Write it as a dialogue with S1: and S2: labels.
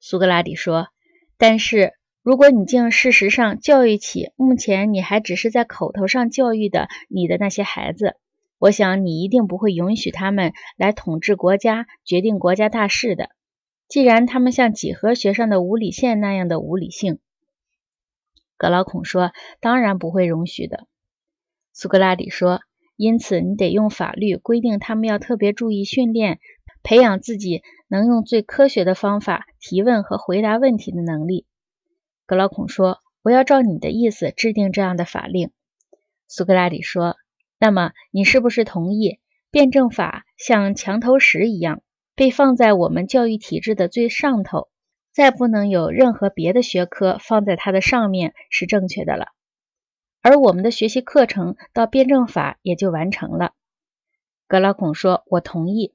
S1: 苏格拉底说：“但是如果你竟事实上教育起目前你还只是在口头上教育的你的那些孩子，我想你一定不会允许他们来统治国家、决定国家大事的。既然他们像几何学上的无理线那样的无理性。”格劳孔说：“当然不会容许的。”苏格拉底说：“因此，你得用法律规定他们要特别注意训练，培养自己能用最科学的方法提问和回答问题的能力。”格劳孔说：“我要照你的意思制定这样的法令。”苏格拉底说：“那么，你是不是同意辩证法像墙头石一样，被放在我们教育体制的最上头？”再不能有任何别的学科放在它的上面是正确的了，而我们的学习课程到辩证法也就完成了。格劳孔说：“我同意。”